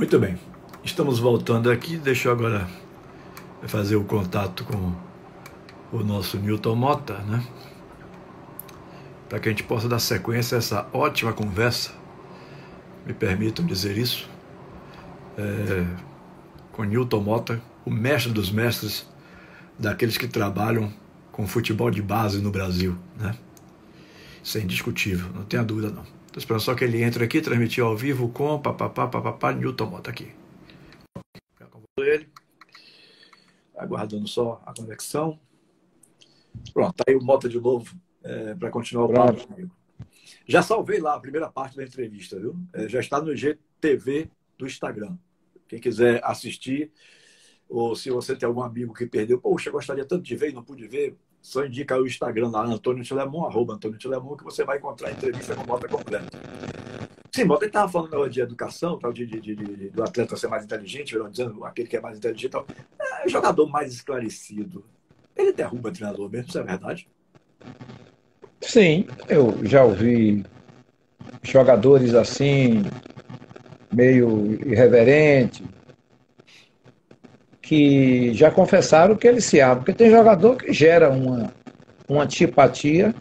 Muito bem, estamos voltando aqui. Deixa eu agora fazer o contato com o nosso Newton Mota, né? Para que a gente possa dar sequência a essa ótima conversa, me permitam dizer isso, é, com Newton Mota, o mestre dos mestres daqueles que trabalham com futebol de base no Brasil, né? Isso é indiscutível, não tenha dúvida não. Estou esperando só que ele entre aqui, transmitir ao vivo com papapá, papapá, Newton Mota aqui. Ele. Aguardando só a conexão. Pronto, tá aí o Mota de novo é, para continuar o papo comigo. Já salvei lá a primeira parte da entrevista, viu? É, já está no GTV do Instagram. Quem quiser assistir, ou se você tem algum amigo que perdeu, poxa, gostaria tanto de ver e não pude ver, só indica o Instagram lá, Antônio Tilemon, arroba Antônio Tilemon, que você vai encontrar a entrevista com Mota completa. Sim, Mota estava falando de educação, tal, de, de, de, de, do atleta ser mais inteligente, dizendo aquele que é mais inteligente. Tal. É, jogador mais esclarecido. Ele derruba treinador mesmo, isso é verdade? Sim, eu já ouvi jogadores assim, meio irreverente, que já confessaram que ele se abre, porque tem jogador que gera uma, uma antipatia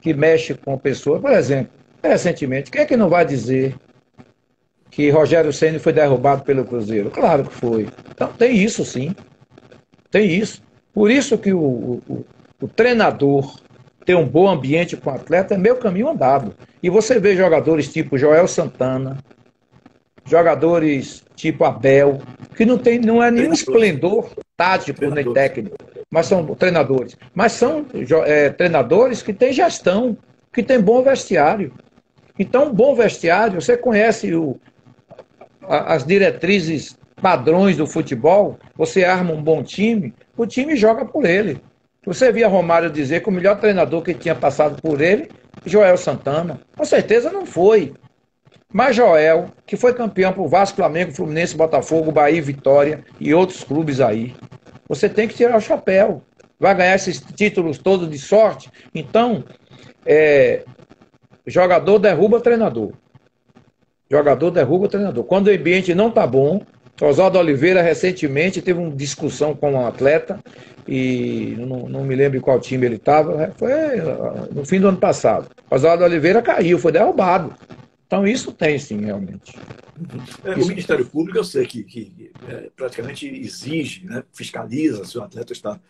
que mexe com a pessoa. Por exemplo, recentemente, quem é que não vai dizer que Rogério Senna foi derrubado pelo Cruzeiro? Claro que foi. Então tem isso sim. Tem isso. Por isso que o, o, o treinador ter um bom ambiente com o atleta é meu caminho andado. E você vê jogadores tipo Joel Santana, jogadores tipo Abel, que não, tem, não é nenhum esplendor tático nem técnico, mas são treinadores. Mas são é, treinadores que têm gestão, que têm bom vestiário. Então, um bom vestiário, você conhece o, as diretrizes padrões do futebol, você arma um bom time, o time joga por ele. Você via Romário dizer que o melhor treinador que tinha passado por ele, Joel Santana. Com certeza não foi. Mas Joel, que foi campeão por Vasco, Flamengo, Fluminense, Botafogo, Bahia, Vitória e outros clubes aí. Você tem que tirar o chapéu. Vai ganhar esses títulos todos de sorte. Então, é, jogador derruba treinador. Jogador derruba treinador. Quando o ambiente não está bom, Oswaldo Oliveira recentemente teve uma discussão com um atleta e não, não me lembro qual time ele estava, foi no fim do ano passado. Oswaldo Oliveira caiu, foi derrubado. Então, isso tem sim, realmente. É, o Ministério Público, eu sei que, que é, praticamente exige, né, fiscaliza se o atleta está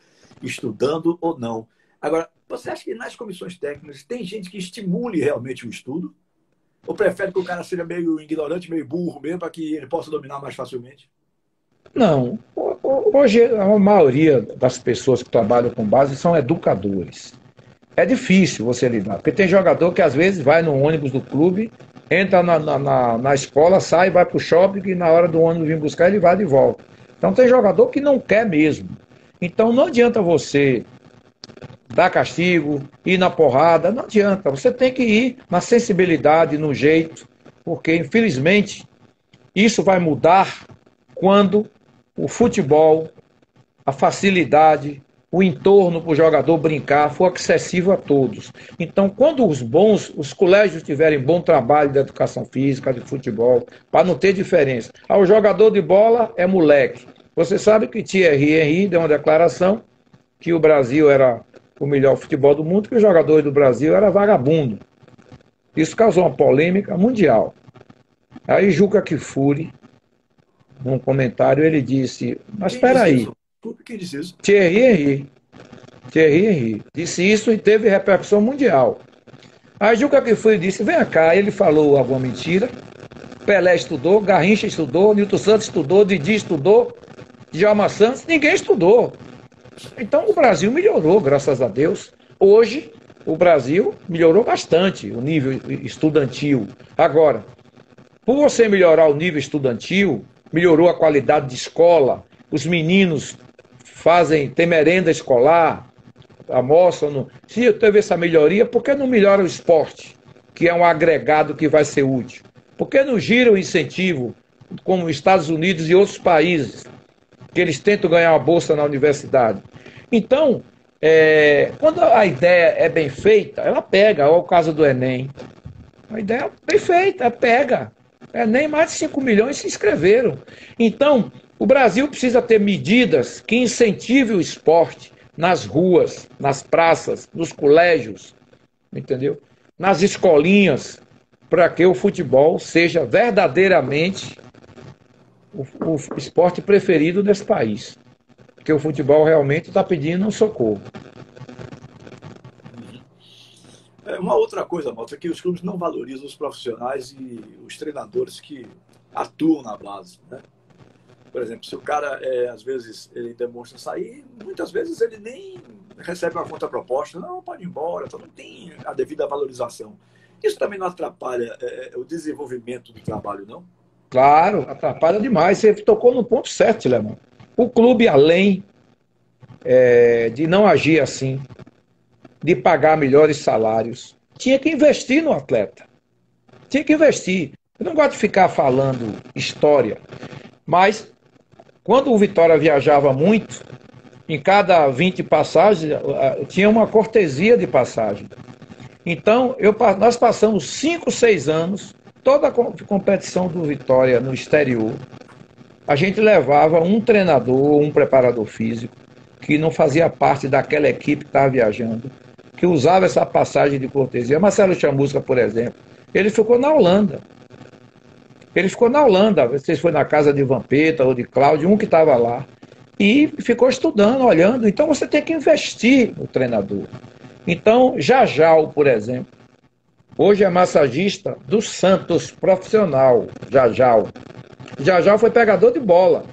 estudando ou não. Agora, você acha que nas comissões técnicas tem gente que estimule realmente o estudo? Ou prefere que o cara seja meio ignorante, meio burro mesmo, para que ele possa dominar mais facilmente? Não. Hoje, a maioria das pessoas que trabalham com base são educadores. É difícil você lidar, porque tem jogador que às vezes vai no ônibus do clube entra na, na, na escola, sai, vai para o shopping e na hora do ônibus vir buscar ele vai de volta. Então tem jogador que não quer mesmo. Então não adianta você dar castigo, ir na porrada, não adianta. Você tem que ir na sensibilidade, no jeito, porque infelizmente isso vai mudar quando o futebol, a facilidade, o entorno para o jogador brincar for acessível a todos. Então, quando os bons, os colégios tiverem bom trabalho de educação física, de futebol, para não ter diferença. Ah, o jogador de bola é moleque. Você sabe que Thierry Henry deu uma declaração que o Brasil era o melhor futebol do mundo, que os jogadores do Brasil eram vagabundo. Isso causou uma polêmica mundial. Aí Juca Kifuri, num comentário, ele disse, mas espera aí, quem disse isso? Thierry Henry. Thierry Henry. Disse isso e teve repercussão mundial. Aí Juca que foi disse: vem cá, ele falou alguma mentira. Pelé estudou, Garrincha estudou, Nilton Santos estudou, Didi estudou, Djalma Santos, ninguém estudou. Então o Brasil melhorou, graças a Deus. Hoje, o Brasil melhorou bastante o nível estudantil. Agora, por você melhorar o nível estudantil, melhorou a qualidade de escola, os meninos fazem, tem merenda escolar, almoçam. Se teve essa melhoria, por que não melhora o esporte, que é um agregado que vai ser útil? Por que não gira o incentivo, como os Estados Unidos e outros países, que eles tentam ganhar uma bolsa na universidade? Então, é, quando a ideia é bem feita, ela pega, olha o caso do Enem. A ideia é bem feita, pega. É, nem mais de 5 milhões se inscreveram. Então, o Brasil precisa ter medidas que incentivem o esporte nas ruas, nas praças, nos colégios, entendeu? Nas escolinhas, para que o futebol seja verdadeiramente o, o esporte preferido desse país. Porque o futebol realmente está pedindo um socorro. É, uma outra coisa, Malta, é que os clubes não valorizam os profissionais e os treinadores que atuam na base. Né? Por exemplo, se o cara, é, às vezes, ele demonstra sair, muitas vezes ele nem recebe uma contraproposta. Não, pode ir embora, então não tem a devida valorização. Isso também não atrapalha é, o desenvolvimento do trabalho, não? Claro, atrapalha demais. Você tocou no ponto certo, Lemão. O clube, além é, de não agir assim, de pagar melhores salários, tinha que investir no atleta. Tinha que investir. Eu não gosto de ficar falando história, mas quando o Vitória viajava muito, em cada 20 passagens, tinha uma cortesia de passagem. Então, eu, nós passamos 5, 6 anos, toda a competição do Vitória no exterior, a gente levava um treinador, um preparador físico, que não fazia parte daquela equipe que estava viajando, que usava essa passagem de cortesia. Marcelo Chamusca, por exemplo, ele ficou na Holanda. Ele ficou na Holanda, vocês foi na casa de Vampeta ou de Cláudio, um que estava lá, e ficou estudando, olhando. Então você tem que investir no treinador. Então, Jajal, por exemplo, hoje é massagista do Santos profissional, Jajal. Jajal foi pegador de bola.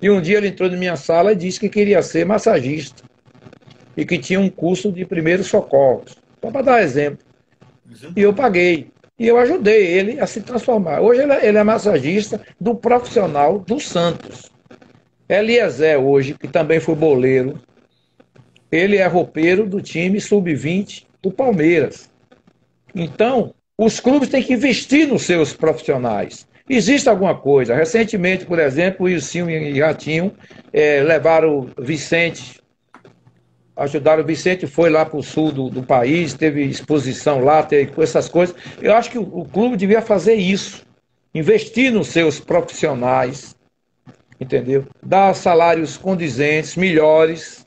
E um dia ele entrou na minha sala e disse que queria ser massagista e que tinha um curso de primeiros socorros. Só para dar exemplo. E eu paguei. E eu ajudei ele a se transformar. Hoje ele, é, ele é massagista do profissional do Santos. Eliezer, hoje, que também foi boleiro, ele é roupeiro do time sub-20 do Palmeiras. Então, os clubes têm que investir nos seus profissionais. Existe alguma coisa. Recentemente, por exemplo, o Ilcinho e Ratinho é, levaram Vicente ajudaram. O Vicente foi lá para o sul do, do, país, teve exposição lá, teve essas coisas. Eu acho que o, o clube devia fazer isso. Investir nos seus profissionais, entendeu? Dar salários condizentes, melhores,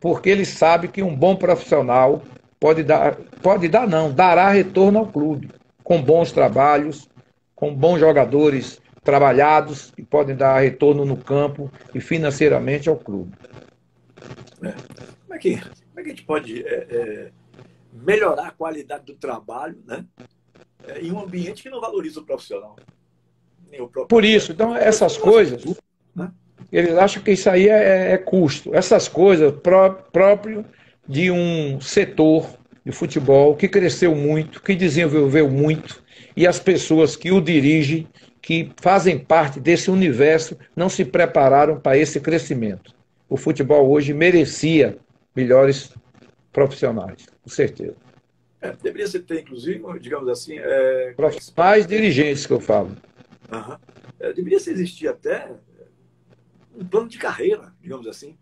porque ele sabe que um bom profissional pode dar, pode dar não, dará retorno ao clube, com bons trabalhos, com bons jogadores trabalhados e podem dar retorno no campo e financeiramente ao clube. É. Como é que, como é que a gente pode é, é, melhorar a qualidade do trabalho né? É, em um ambiente que não valoriza o profissional? O Por isso, então, essas coisas, né? eles acham que isso aí é, é custo. Essas coisas pró próprio de um setor de futebol que cresceu muito, que desenvolveu muito, e as pessoas que o dirigem, que fazem parte desse universo, não se prepararam para esse crescimento. O futebol hoje merecia melhores profissionais, com certeza. É, deveria ser ter, inclusive, digamos assim. É... Profissionais dirigentes que eu falo. Uhum. É, deveria se existir até um plano de carreira, digamos assim.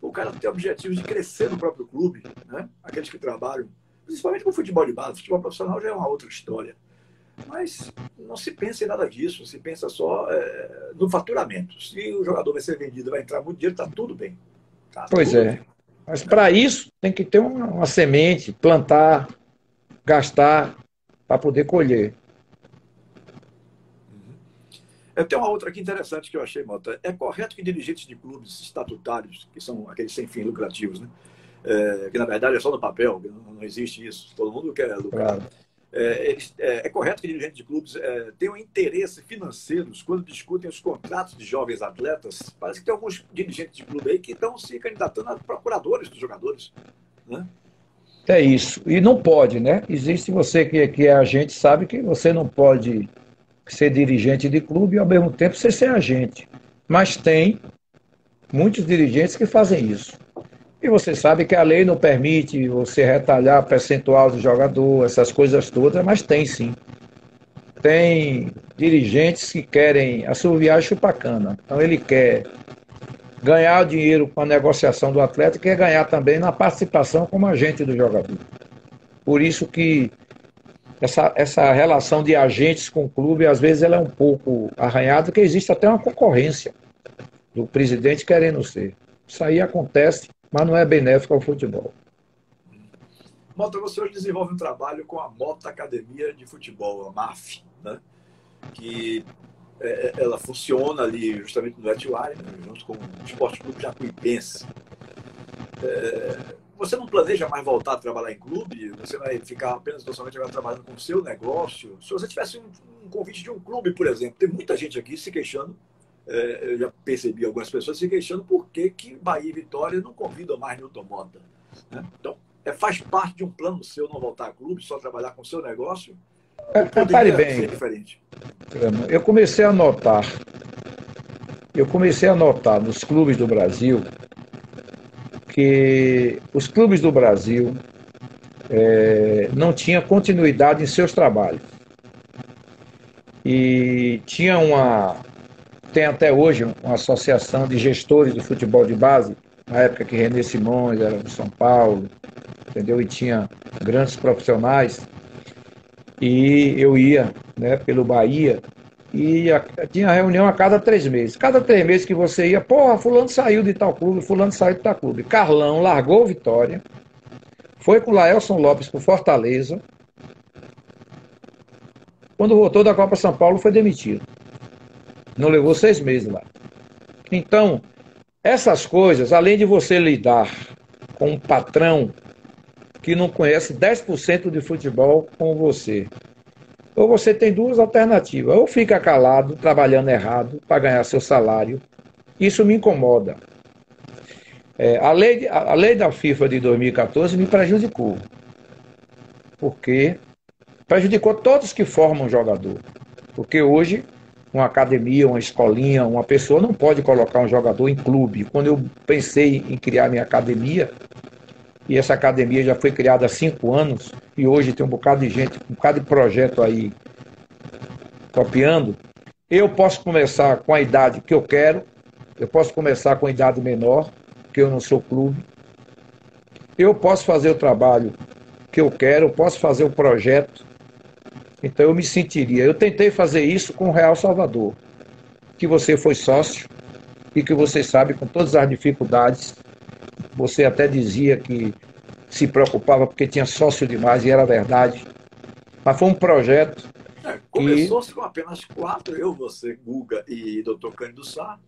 O cara tem objetivos de crescer no próprio clube, né? aqueles que trabalham, principalmente com futebol de base. Futebol profissional já é uma outra história. Mas não se pensa em nada disso, se pensa só é, no faturamento. Se o jogador vai ser vendido, vai entrar muito dinheiro, está tudo bem. Tá pois tudo é. Bem. Mas para isso tem que ter uma, uma semente, plantar, gastar para poder colher. Eu tenho uma outra aqui interessante que eu achei, Mota. É correto que dirigentes de clubes estatutários, que são aqueles sem fins lucrativos, né? É, que na verdade é só no papel, não, não existe isso, todo mundo quer lucrar. Claro. É, é, é, correto que dirigentes de clubes é, tenham interesse financeiros quando discutem os contratos de jovens atletas? Parece que tem alguns dirigentes de clube aí que estão se candidatando a procuradores dos jogadores. Né? É isso. E não pode, né? Existe você que, que é agente, sabe que você não pode ser dirigente de clube e ao mesmo tempo você ser agente. Mas tem muitos dirigentes que fazem isso. E você sabe que a lei não permite você retalhar percentual do jogador, essas coisas todas, mas tem sim. Tem dirigentes que querem assoviar chupacana. Então ele quer ganhar dinheiro com a negociação do atleta e quer ganhar também na participação como agente do jogador. Por isso que essa, essa relação de agentes com o clube, às vezes ela é um pouco arranhada, porque existe até uma concorrência do presidente querendo ser. Isso aí acontece, mas não é benéfico ao futebol. Mota, você hoje desenvolve um trabalho com a Mota Academia de Futebol, a MAF, né? que é, é, ela funciona ali justamente no Etiwari, né? junto com o Esporte Clube Jacuipense. É, você não planeja mais voltar a trabalhar em clube? Você vai ficar apenas somente agora trabalhando com o seu negócio? Se você tivesse um, um, convite de um clube, por exemplo, tem muita gente aqui se queixando, eu já percebi algumas pessoas se queixando por que, que Bahia e Vitória não convidam mais Newton Mota. Né? Então, é, faz parte de um plano seu não voltar a clube, só trabalhar com o seu negócio? É, repare bem, eu comecei a notar, eu comecei a notar nos clubes do Brasil que os clubes do Brasil é, não tinham continuidade em seus trabalhos. E tinha uma. Tem até hoje uma associação de gestores de futebol de base, na época que René Simões era de São Paulo, entendeu? E tinha grandes profissionais. E eu ia né, pelo Bahia e tinha reunião a cada três meses. Cada três meses que você ia, porra, fulano saiu de tal clube, fulano saiu de tal clube. Carlão largou Vitória, foi com o Laelson Lopes para Fortaleza. Quando voltou da Copa São Paulo, foi demitido. Não levou seis meses lá. Então, essas coisas, além de você lidar com um patrão que não conhece 10% de futebol com você, ou você tem duas alternativas. Ou fica calado, trabalhando errado, para ganhar seu salário. Isso me incomoda. É, a, lei, a, a lei da FIFA de 2014 me prejudicou. Porque prejudicou todos que formam jogador. Porque hoje, uma academia, uma escolinha, uma pessoa não pode colocar um jogador em clube. Quando eu pensei em criar minha academia, e essa academia já foi criada há cinco anos e hoje tem um bocado de gente, um bocado de projeto aí copiando. Eu posso começar com a idade que eu quero, eu posso começar com a idade menor, que eu não sou clube. Eu posso fazer o trabalho que eu quero, eu posso fazer o projeto. Então eu me sentiria. Eu tentei fazer isso com o Real Salvador, que você foi sócio e que você sabe com todas as dificuldades você até dizia que se preocupava porque tinha sócio demais e era verdade. Mas foi um projeto. É, Começou-se que... com apenas quatro, eu, você, Guga e Dr. Cândido Sá.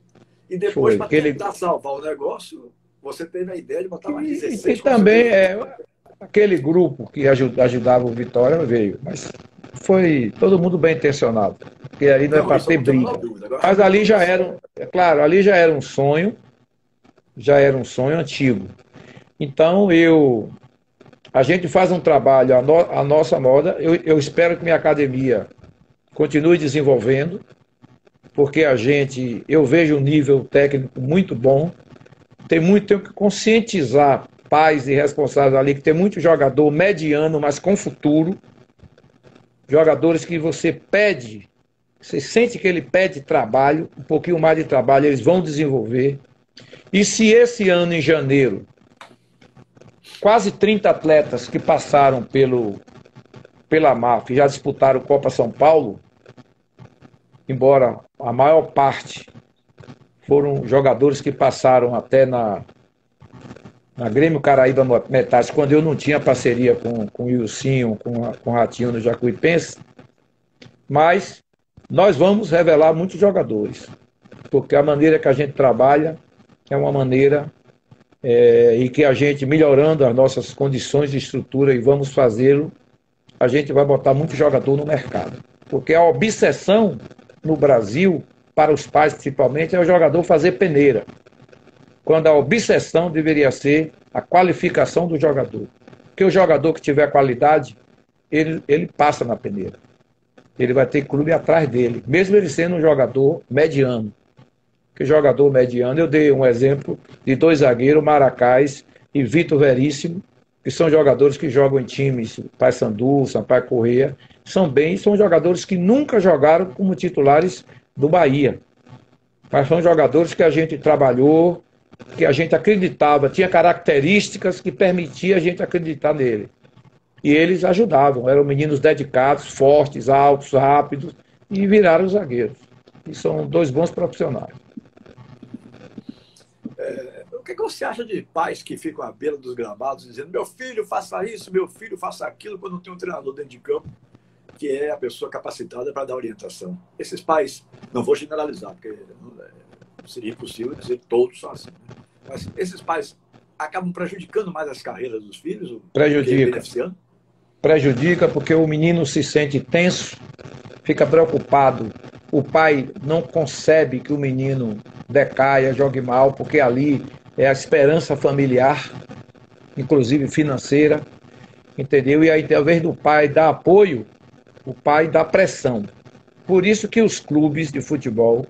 E depois, para tentar ele... salvar o negócio, você teve a ideia de botar mais 16. E, e também é, aquele grupo que ajudava o Vitória veio. Mas foi todo mundo bem intencionado. Porque ali não, é não é para ter briga. Mas ali já era, é claro, ali já era um sonho já era um sonho antigo. Então eu a gente faz um trabalho a, no, a nossa moda. Eu, eu espero que minha academia continue desenvolvendo, porque a gente eu vejo um nível técnico muito bom. Tem muito tenho que conscientizar pais e responsáveis ali que tem muito jogador mediano, mas com futuro. Jogadores que você pede, você sente que ele pede trabalho, um pouquinho mais de trabalho, eles vão desenvolver. E se esse ano, em janeiro, quase 30 atletas que passaram pelo, pela MAF já disputaram Copa São Paulo, embora a maior parte foram jogadores que passaram até na, na Grêmio Caraíba Metais, quando eu não tinha parceria com, com o Ilcinho, com, com o Ratinho no Jacuipense, mas nós vamos revelar muitos jogadores, porque a maneira que a gente trabalha é uma maneira é, e que a gente, melhorando as nossas condições de estrutura e vamos fazê-lo, a gente vai botar muito jogador no mercado. Porque a obsessão no Brasil, para os pais principalmente, é o jogador fazer peneira. Quando a obsessão deveria ser a qualificação do jogador. Porque o jogador que tiver qualidade, ele, ele passa na peneira. Ele vai ter clube atrás dele, mesmo ele sendo um jogador mediano que jogador mediano. Eu dei um exemplo de dois zagueiros, Maracás e Vitor Veríssimo, que são jogadores que jogam em times Paysandu, Sampaio Correia, são bem, são jogadores que nunca jogaram como titulares do Bahia. Mas são jogadores que a gente trabalhou, que a gente acreditava, tinha características que permitia a gente acreditar nele. E eles ajudavam, eram meninos dedicados, fortes, altos, rápidos, e viraram zagueiros. E são dois bons profissionais. É, o que, você acha de pais que ficam à beira dos gramados dizendo meu filho faça isso, meu filho faça aquilo, quando tem um treinador dentro de campo que é a pessoa capacitada para dar orientação? Esses pais, não vou generalizar, porque é, seria impossível dizer todos são assim, né? mas esses pais acabam prejudicando mais as carreiras dos filhos? Prejudica. Prejudica porque o menino se sente tenso, fica preocupado. O pai não concebe que o menino decaia, jogue mal, porque ali é a esperança familiar, inclusive financeira, entendeu? E aí, ao invés do pai dar apoio, o pai dá pressão. Por isso que os clubes de futebol,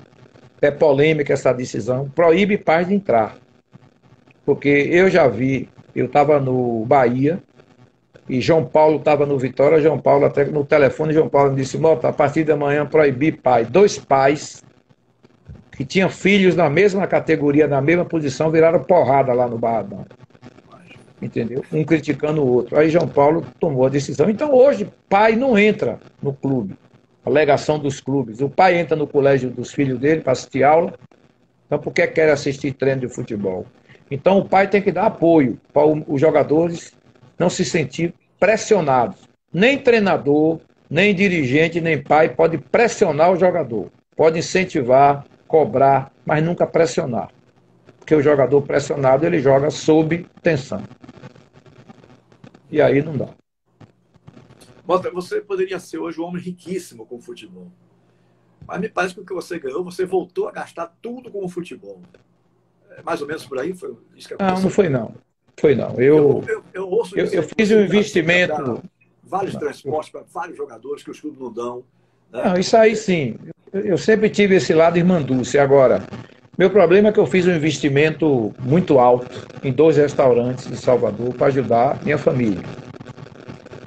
é polêmica essa decisão, proíbe pais de entrar. Porque eu já vi, eu estava no Bahia, e João Paulo estava no Vitória, João Paulo até no telefone, João Paulo me disse, Mota, a partir da manhã proibir pai. Dois pais que tinham filhos na mesma categoria, na mesma posição, viraram porrada lá no Barradão. Entendeu? Um criticando o outro. Aí João Paulo tomou a decisão. Então hoje, pai não entra no clube. Alegação dos clubes. O pai entra no colégio dos filhos dele para assistir aula. Então por que quer assistir treino de futebol? Então o pai tem que dar apoio para os jogadores não se sentir pressionados. Nem treinador, nem dirigente, nem pai pode pressionar o jogador. Pode incentivar, cobrar, mas nunca pressionar. Porque o jogador pressionado ele joga sob tensão. E aí não dá. Mota, você poderia ser hoje um homem riquíssimo com o futebol. Mas me parece que o que você ganhou, você voltou a gastar tudo com o futebol. É mais ou menos por aí? Foi isso que aconteceu? Não, não foi não. Foi não. Eu, eu, eu, ouço eu, eu fiz um investimento. Vários transportes para vários jogadores que os clubes não dão. Né? Não, isso aí sim. Eu sempre tive esse lado irmanduce. Agora, meu problema é que eu fiz um investimento muito alto em dois restaurantes em Salvador para ajudar minha família.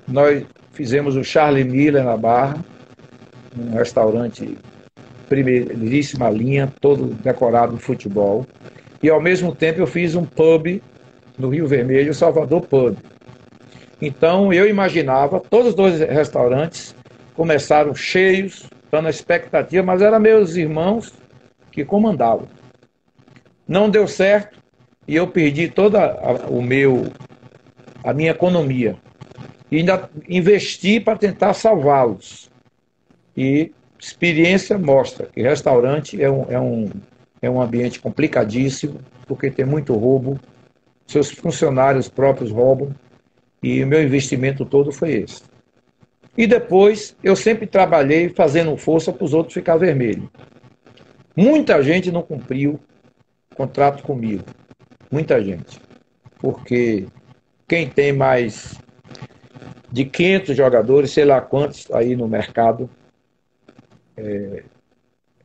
Nós fizemos o Charlie Miller na Barra, um restaurante primeiríssima linha, todo decorado de futebol. E ao mesmo tempo eu fiz um pub no Rio Vermelho, Salvador Pub. Então eu imaginava, todos os dois restaurantes começaram cheios, dando a expectativa, mas eram meus irmãos que comandavam. Não deu certo e eu perdi toda a, o meu a minha economia. E ainda investi para tentar salvá-los. E experiência mostra que restaurante é um, é, um, é um ambiente complicadíssimo, porque tem muito roubo, seus funcionários próprios roubam, e o meu investimento todo foi esse. E depois, eu sempre trabalhei fazendo força para os outros ficar vermelho. Muita gente não cumpriu contrato comigo. Muita gente. Porque quem tem mais de 500 jogadores, sei lá quantos aí no mercado, é,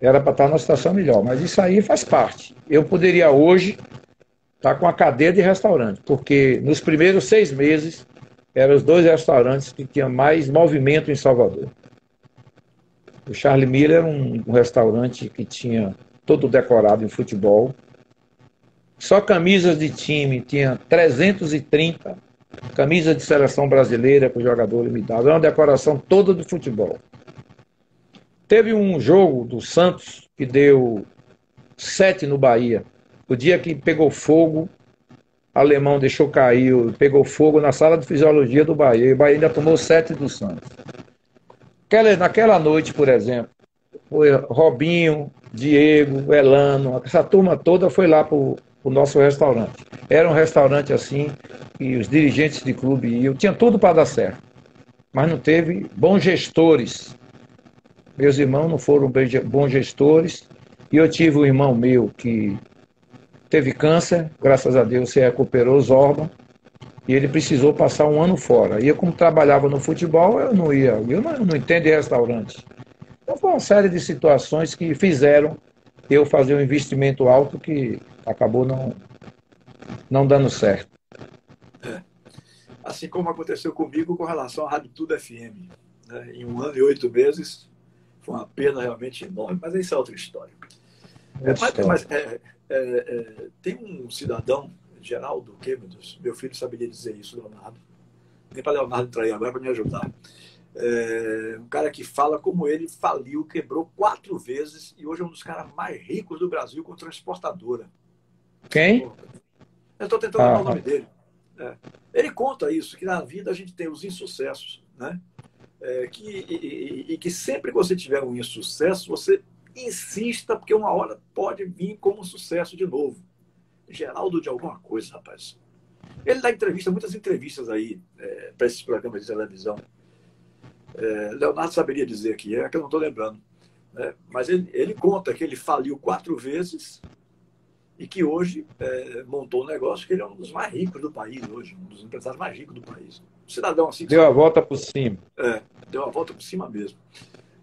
era para estar numa situação melhor. Mas isso aí faz parte. Eu poderia hoje está com a cadeia de restaurantes, porque nos primeiros seis meses eram os dois restaurantes que tinham mais movimento em Salvador. O Charlie Miller era um, um restaurante que tinha todo decorado em futebol. Só camisas de time tinha 330 camisas de seleção brasileira que o jogador dava. Era uma decoração toda do futebol. Teve um jogo do Santos que deu sete no Bahia. O dia que pegou fogo, alemão deixou cair, pegou fogo na sala de fisiologia do Bahia. E o Bahia ainda tomou sete do Santos. naquela noite, por exemplo, foi Robinho, Diego, Elano, essa turma toda foi lá para o nosso restaurante. Era um restaurante assim, e os dirigentes de clube iam, tinha tudo para dar certo. Mas não teve bons gestores. Meus irmãos não foram bons gestores. E eu tive um irmão meu que teve câncer, graças a Deus se recuperou os órgãos, e ele precisou passar um ano fora. E eu, como trabalhava no futebol, eu não ia, eu não, não entendo de restaurante. Então foi uma série de situações que fizeram eu fazer um investimento alto que acabou não, não dando certo. É. Assim como aconteceu comigo com relação à Rádio Tudo FM. Né? Em um ano e oito meses, foi uma pena realmente enorme, mas isso é outra história. É, mas, mas é, é, é, tem um cidadão, Geraldo Quemedos, meu filho saberia dizer isso, Leonardo, nem para Leonardo entrar aí agora para me ajudar. É, um cara que fala como ele faliu, quebrou quatro vezes e hoje é um dos caras mais ricos do Brasil com transportadora. Quem? Eu estou tentando ah, o nome dele. É. Ele conta isso, que na vida a gente tem os insucessos, né? É, que, e, e, e, que sempre que você tiver um insucesso, você insista, porque uma hora pode vir como sucesso de novo. Geraldo de alguma coisa, rapaz. Ele dá entrevista, muitas entrevistas aí é, para esses programas de televisão. É, Leonardo saberia dizer aqui, é que eu não estou lembrando. Né? Mas ele, ele, conta que ele faliu quatro vezes e que hoje é, montou um negócio que ele é um dos mais ricos do país hoje, um dos empresários mais ricos do país. Um cidadão assim. Deu a volta por cima. É, deu a volta por cima mesmo.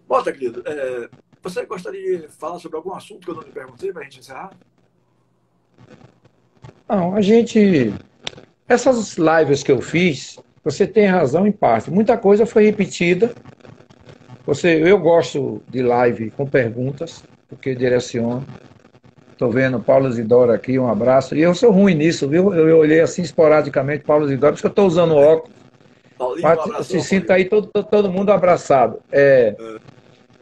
Bota, querido, é, você gostaria de falar sobre algum assunto que eu não lhe perguntei para a gente encerrar? Não, a gente. Essas lives que eu fiz, você tem razão em parte. Muita coisa foi repetida. Você, eu gosto de live com perguntas, porque direciono. Estou vendo Paulo Zidoro aqui, um abraço. E eu sou ruim nisso, viu? Eu, eu olhei assim esporadicamente Paulo Zidoro, porque eu estou usando óculos. Paulinho, um se sinta aí todo, todo, todo, mundo abraçado. É, é.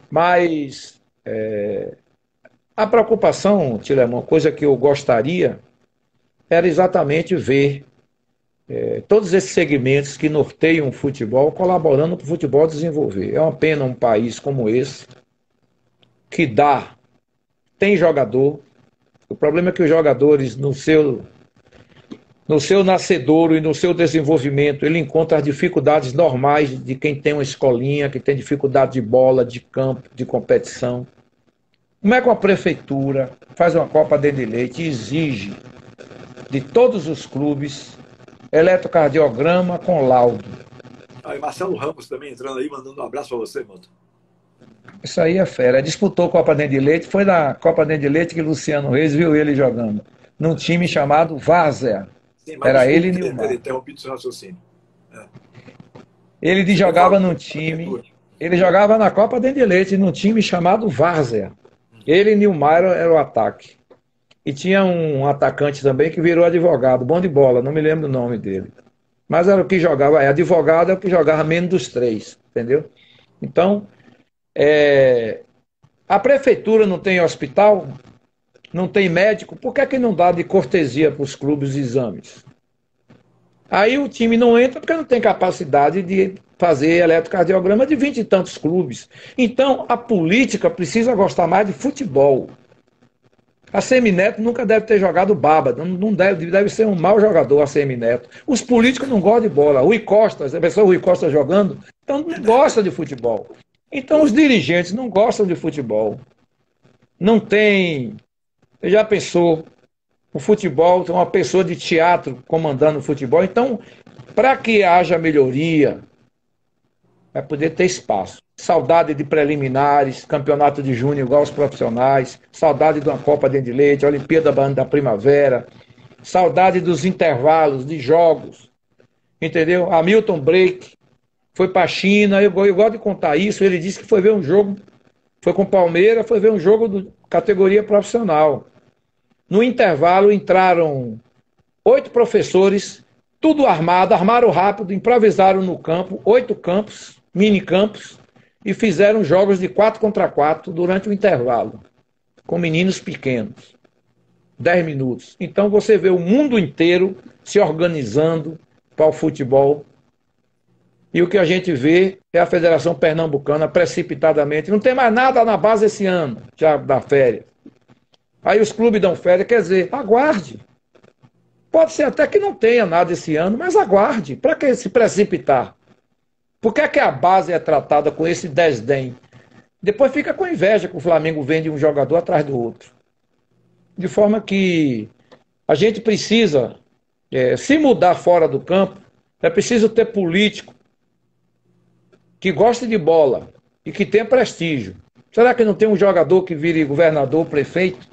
Mas é, a preocupação, Tilemão, coisa que eu gostaria, era exatamente ver é, todos esses segmentos que norteiam o futebol colaborando para o futebol desenvolver. É uma pena um país como esse, que dá, tem jogador. O problema é que os jogadores, no seu, no seu nascedouro e no seu desenvolvimento, ele encontra as dificuldades normais de quem tem uma escolinha, que tem dificuldade de bola, de campo, de competição. Como é que a prefeitura faz uma Copa de Leite e exige de todos os clubes eletrocardiograma com laudo. Aí, Marcelo Ramos também entrando aí, mandando um abraço para você, Moto. Isso aí é fera. Disputou Copa Dente de Leite, foi na Copa Dente de Leite que Luciano Reis viu ele jogando. Num time chamado Várzea. Era ele e Nilmar. Ele interrompido seu raciocínio. É. Ele jogava num time. Ele jogava na Copa Dente de Leite, num time chamado Várzea. Ele e Nilmar era o ataque. E tinha um atacante também que virou advogado, bom de bola, não me lembro o nome dele. Mas era o que jogava, é advogado é o que jogava menos dos três, entendeu? Então, é, a prefeitura não tem hospital, não tem médico, por que, é que não dá de cortesia para os clubes exames? Aí o time não entra porque não tem capacidade de fazer eletrocardiograma de vinte e tantos clubes. Então, a política precisa gostar mais de futebol. A Semineto nunca deve ter jogado baba, não deve, deve ser um mau jogador a Semineto. Os políticos não gostam de bola. Rui Costa, a pessoa Rui Costa jogando, então não gosta de futebol. Então os dirigentes não gostam de futebol. Não tem. Você já pensou? O futebol tem uma pessoa de teatro comandando o futebol. Então, para que haja melhoria, vai poder ter espaço. Saudade de preliminares, campeonato de junho igual aos profissionais, saudade de uma Copa de Leite, Olimpíada da Primavera, saudade dos intervalos de jogos, entendeu? Hamilton Break foi para a China, eu, eu gosto de contar isso, ele disse que foi ver um jogo, foi com Palmeiras, foi ver um jogo de categoria profissional. No intervalo entraram oito professores, tudo armado, armaram rápido, improvisaram no campo, oito campos, mini campos, e fizeram jogos de 4 contra 4 durante o intervalo, com meninos pequenos. 10 minutos. Então você vê o mundo inteiro se organizando para o futebol. E o que a gente vê é a Federação Pernambucana precipitadamente. Não tem mais nada na base esse ano, já da férias. Aí os clubes dão férias, quer dizer, aguarde. Pode ser até que não tenha nada esse ano, mas aguarde. Para que se precipitar? Por que, é que a base é tratada com esse desdém? Depois fica com inveja que o Flamengo vende um jogador atrás do outro. De forma que a gente precisa, é, se mudar fora do campo, é preciso ter político que goste de bola e que tenha prestígio. Será que não tem um jogador que vire governador, prefeito,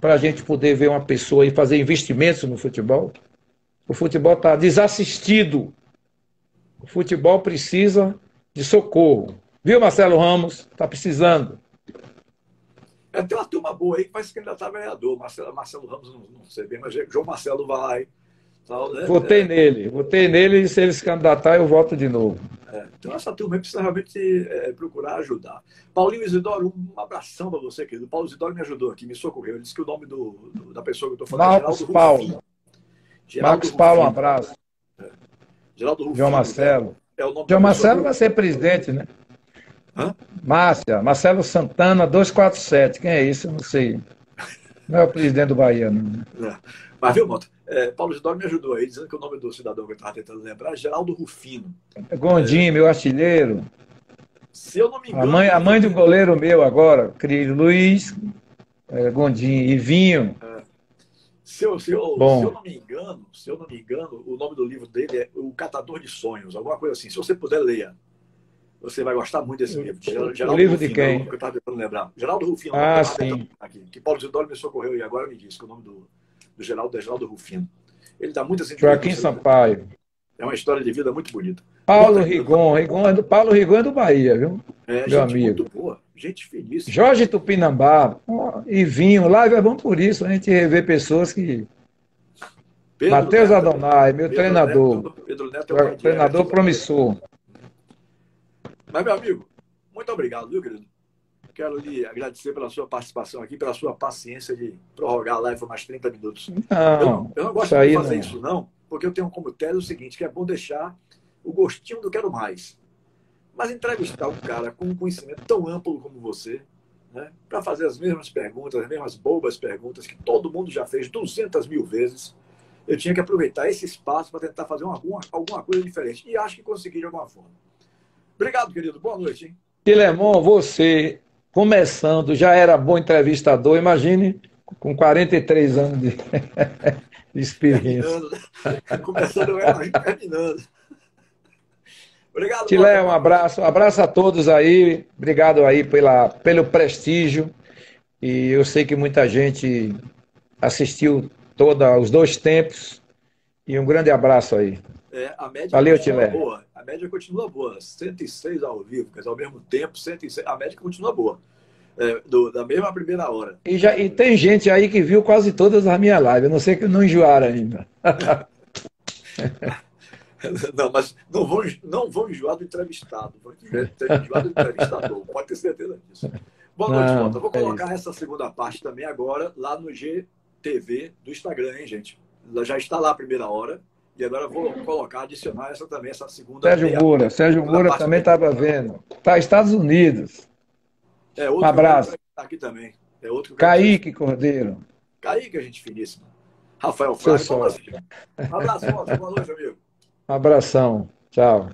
para a gente poder ver uma pessoa e fazer investimentos no futebol? O futebol está desassistido o futebol precisa de socorro. Viu, Marcelo Ramos? Está precisando. É, tem uma turma boa aí que vai se candidatar a vereador. Marcelo, Marcelo Ramos, não, não sei bem, mas João Marcelo vai. Tal, né? Votei é. nele, votei nele e se ele se candidatar, eu voto de novo. É, então essa turma precisa realmente é, procurar ajudar. Paulinho Isidoro, um abração para você, querido. Paulo Isidoro me ajudou aqui, me socorreu. Ele disse que o nome do, do da pessoa que eu estou falando é Marcos é Paulo. Rufino. Marcos Paulo, um abraço. É. Geraldo Rufino. João Marcelo. É o nome João Marcelo vai ser presidente, né? Hã? Márcia, Marcelo Santana 247. Quem é isso? Eu não sei. Não é o presidente do Bahia, não. É. Mas viu, Mota? É, Paulo Isidoro me ajudou aí, dizendo que o nome do cidadão que eu estava tentando lembrar é Geraldo Rufino. É Gondim, é... meu artilheiro. Se eu não me engano. A mãe, a mãe do goleiro meu agora, querido Luiz é, Gondim e Vinho. É. Se eu, se, eu, Bom. se eu não me engano, se eu não me engano, o nome do livro dele é O Catador de Sonhos, alguma coisa assim. Se você puder ler, você vai gostar muito desse livro. Geraldo, o livro Rufino, de quem? Que eu estava tentando lembrar. Geraldo Rufino. Ah, sim. Aqui, que Paulo Isidoro me socorreu e agora me disse que o nome do, do Geraldo Geraldo Rufino. Ele dá muitas Joaquim Sampaio. É uma história de vida muito bonita. Paulo Rigon, Rigon é do, Paulo Rigon é do Bahia, viu? É, Meu gente amigo. muito boa, gente feliz. Jorge Tupinambá, e vinho, live é bom por isso, a gente rever pessoas que. Matheus Adonai, meu Pedro treinador. Neto, Pedro Neto é treinador promissor. Mas, meu amigo, muito obrigado, viu, querido? Quero lhe agradecer pela sua participação aqui, pela sua paciência de prorrogar a live por mais 30 minutos. Não, eu, não, eu não gosto de fazer não. isso, não, porque eu tenho como tese o seguinte, que é bom deixar o gostinho do quero mais. Mas entrevistar um cara com um conhecimento tão amplo como você, né, para fazer as mesmas perguntas, as mesmas bobas perguntas que todo mundo já fez 200 mil vezes, eu tinha que aproveitar esse espaço para tentar fazer alguma, alguma coisa diferente. E acho que consegui de alguma forma. Obrigado, querido. Boa noite. Hein? Filemon, você, começando, já era bom entrevistador, imagine com 43 anos de, de experiência. Né? Começando, eu era terminando. Obrigado. Tilé, um abraço. Um abraço a todos aí. Obrigado aí pela, pelo prestígio. E eu sei que muita gente assistiu toda os dois tempos. E um grande abraço aí. É, Valeu, Tilé. Boa. A média continua boa. 106 ao vivo, mas ao mesmo tempo, 106, a média continua boa. É, do, da mesma primeira hora. E, já, e tem gente aí que viu quase todas as minhas lives. Eu não sei que não enjoaram ainda. não, mas não vão, não vão enjoar do entrevistado. Vão enjoar do entrevistador. Pode ter certeza disso. Boa noite, Mota. Vou é colocar é essa segunda parte também agora lá no GTV do Instagram, hein, gente? Já está lá a primeira hora. E agora vou colocar, adicionar essa também, essa segunda. Sérgio Moura, Sérgio Moura também estava vendo. Está Estados Unidos. É, outro um abraço. Tá aqui também. É outro Kaique Cordeiro. Kaique, a gente finíssima. Rafael Flávio. Um abraço, boa noite, amigo. Um abração. Tchau.